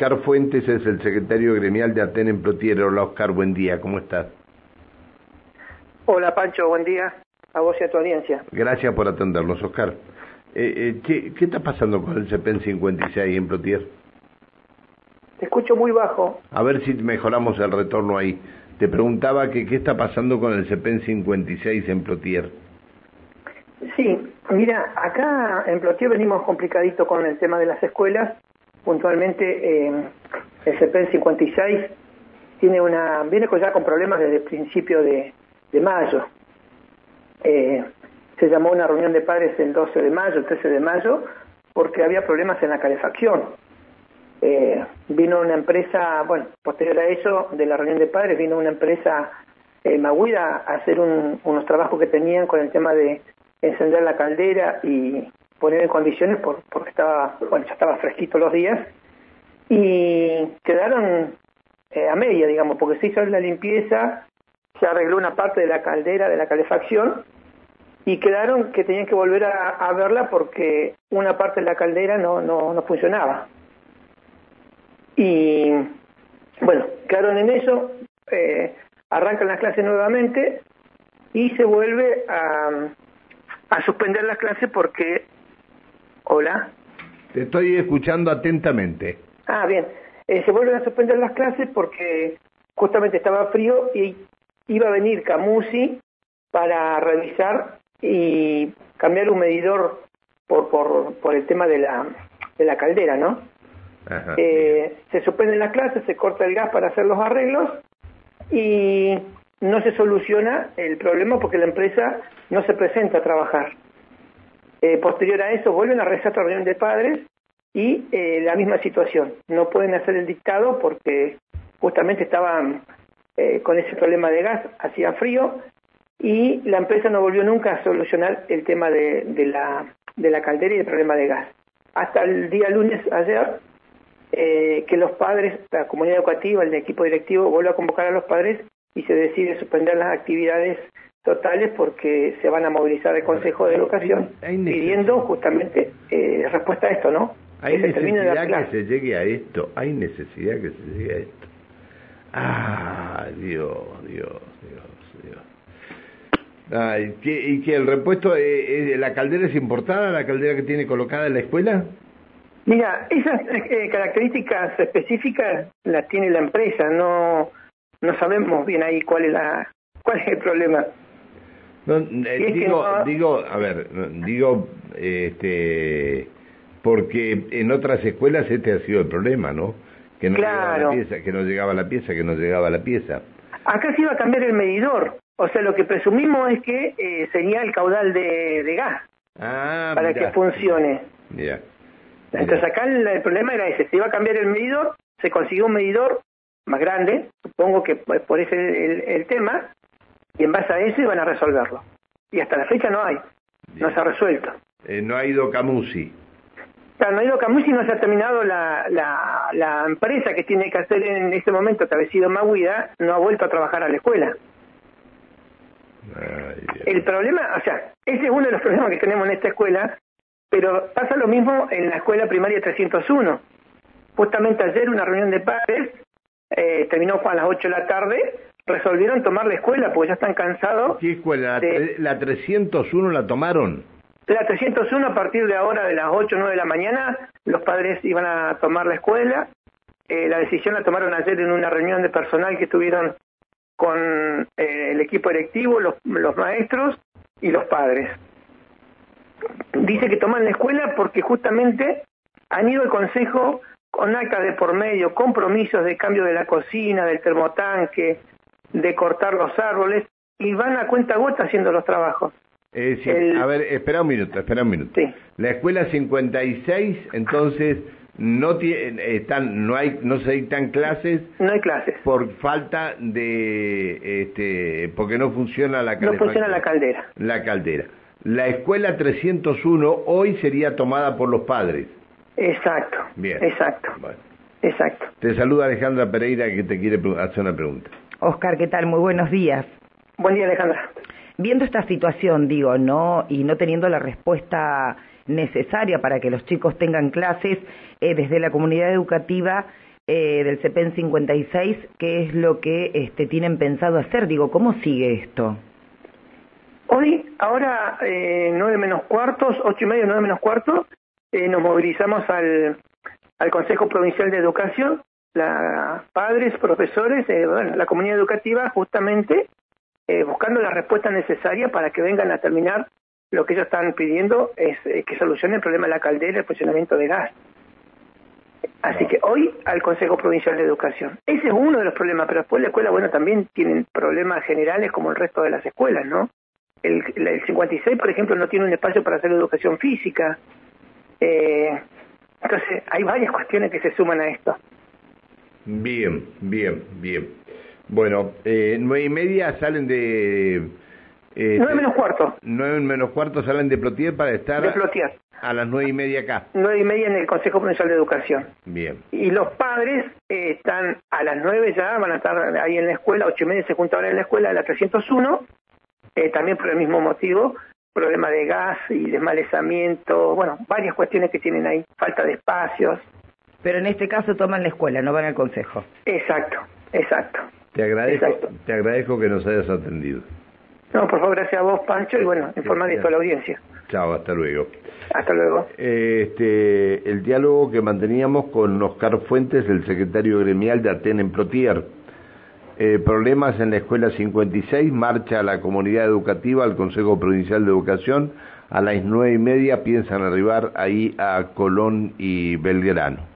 Oscar Fuentes es el secretario gremial de Aten en Plotier. Hola Oscar, buen día, ¿cómo estás? Hola Pancho, buen día a vos y a tu audiencia. Gracias por atendernos, Oscar. Eh, eh, ¿qué, ¿qué, está pasando con el CEPEN 56 en Plotier? Te escucho muy bajo. A ver si mejoramos el retorno ahí. Te preguntaba que qué está pasando con el CEPEN 56 en Plotier. Sí, mira, acá en Plotier venimos complicadito con el tema de las escuelas. Puntualmente el CEPEN 56 tiene una viene ya con problemas desde el principio de, mayo. Eh, se llamó una reunión de padres el 12 de mayo, el 13 de mayo, porque había problemas en la calefacción. Eh, vino una empresa, bueno, posterior a eso, de la reunión de padres, vino una empresa eh, Maguida a hacer un, unos trabajos que tenían con el tema de encender la caldera y poner en condiciones por, porque estaba, bueno, ya estaba fresquito los días y quedaron eh, a media, digamos, porque se hizo la limpieza, se arregló una parte de la caldera, de la calefacción y quedaron que tenían que volver a, verla porque una parte de la caldera no, no, no funcionaba. Y bueno, quedaron en eso, eh, arrancan las clases nuevamente y se vuelve a, a suspender las clases porque... Hola. Te estoy escuchando atentamente. Ah, bien. Eh, se vuelven a suspender las clases porque justamente estaba frío y iba a venir Camusi para revisar y cambiar un medidor por, por, por el tema de la, de la caldera, ¿no? Ajá, Eh, se suspenden las clases, se corta el gas para hacer los arreglos y no se soluciona el problema porque la empresa no se presenta a trabajar. Eh, posterior a eso vuelven a rezar otra reunión de padres y eh, la misma situación. No pueden hacer el dictado porque justamente estaban eh, con ese problema de gas, hacía frío y la empresa no volvió nunca a solucionar el tema de, la, de la caldera y el problema de gas. Hasta el día lunes, ayer, que los padres, la comunidad educativa, el equipo directivo vuelve a convocar a los padres y se decide suspender las actividades totales porque se van a movilizar el Consejo de Educación pidiendo justamente eh, respuesta a esto, ¿no? Hay que se necesidad que se llegue a esto, hay necesidad que se llegue a esto. Ah, Dios, Dios, Dios, Dios. Ay, ¿qué- ¿Y que el repuesto, eh, eh, la caldera es importada, la caldera que tiene colocada en la escuela? Mira, esas eh, características específicas las tiene la empresa, no no sabemos bien ahí cuál es la cuál es el problema. No, eh, digo, no- digo, a ver, digo, este, porque en otras escuelas este ha sido el problema, ¿no? Que no llegaba la pieza, que no llegaba la pieza, que no llegaba la pieza. Acá se iba a cambiar el medidor, o sea, lo que presumimos es que eh, sería el caudal de, de gas Ah, para mirá. que funcione. Mirá. Entonces acá el, el problema era ese, se iba a cambiar el medidor, se consiguió un medidor más grande, supongo que por por ese el, el tema, y en base a eso iban a resolverlo. Y hasta la fecha no hay, no se ha resuelto. Eh, no ha ido Camusi. Claro, no ha ido Camusi, no se ha terminado la, la, la empresa que tiene que hacer en este momento, que había sido Maguida, no ha vuelto a trabajar a la escuela. Ay. El problema, o sea, ese es uno de los problemas que tenemos en esta escuela, pero pasa lo mismo en la escuela primaria 301. Justamente ayer una reunión de padres, eh, terminó a las 8 de la tarde, resolvieron tomar la escuela porque ya están cansados. ¿Qué escuela? La, de- tre- la 301 la tomaron. La 301 a partir de ahora, de las 8 o 9 de la mañana, los padres iban a tomar la escuela. Eh, la decisión la tomaron ayer en una reunión de personal que tuvieron con eh, el equipo directivo, los, los maestros y los padres. Dice que toman la escuela porque justamente han ido al consejo con actas de por medio, compromisos de cambio de la cocina, del termotanque, de cortar los árboles, y van a cuenta gota haciendo los trabajos. Es decir, El- A ver, espera un minuto, espera un minuto. Sí. La escuela 56, entonces, no tiene, están, no hay, no se dictan clases No hay clases. por falta de, este, porque no funciona la No calefacción. funciona la caldera. La caldera. La escuela 301 hoy sería tomada por los padres. Exacto. Bien. Exacto. Bueno. Exacto. Te saluda Alejandra Pereira que te quiere hacer una pregunta. Oscar, ¿qué tal? Muy buenos días. Buen día, Alejandra. Viendo esta situación, digo, ¿no? Y no teniendo la respuesta necesaria para que los chicos tengan clases, eh, desde la comunidad educativa eh, del CEPEN 56, ¿qué es lo que este, tienen pensado hacer? Digo, ¿cómo sigue esto? Hoy, ahora, eh, nueve menos cuartos, ocho y media, nueve menos cuartos, eh, nos movilizamos al, al Consejo Provincial de Educación, la, padres, profesores, eh, bueno, la comunidad educativa, justamente eh, buscando la respuesta necesaria para que vengan a terminar lo que ellos están pidiendo, es eh, que solucione el problema de la caldera y el funcionamiento de gas. Así que hoy al Consejo Provincial de Educación. Ese es uno de los problemas, pero después la escuela, bueno, también tienen problemas generales como el resto de las escuelas, ¿no? El, el 56, por ejemplo, no tiene un espacio para hacer educación física. Entonces, hay varias cuestiones que se suman a esto. Bien, bien, bien. Bueno, eh, nueve y media salen de... Eh, nueve menos cuarto. Nueve menos cuarto salen de Plotier para estar... De Plotier. A las nueve y media acá. Nueve y media en el Consejo Provincial de Educación. Bien. Y los padres eh, están a las nueve ya, van a estar ahí en la escuela, ocho y media se juntan en la escuela, de la 301, eh, también por el mismo motivo, problema de gas y desmalezamiento, bueno, varias cuestiones que tienen ahí, falta de espacios. Pero en este caso toman la escuela, no van al consejo. Exacto, exacto. Te agradezco, Exacto. te agradezco que nos hayas atendido. No, por favor, gracias a vos, Pancho, y bueno, informar de esto a la audiencia. Chao, hasta luego. Hasta luego. Este, el diálogo que manteníamos con Oscar Fuentes, el secretario gremial de Aten en Plotier. Eh, problemas en la escuela 56, marcha la comunidad educativa al Consejo Provincial de Educación. A las nueve y media piensan arribar ahí a Colón y Belgrano.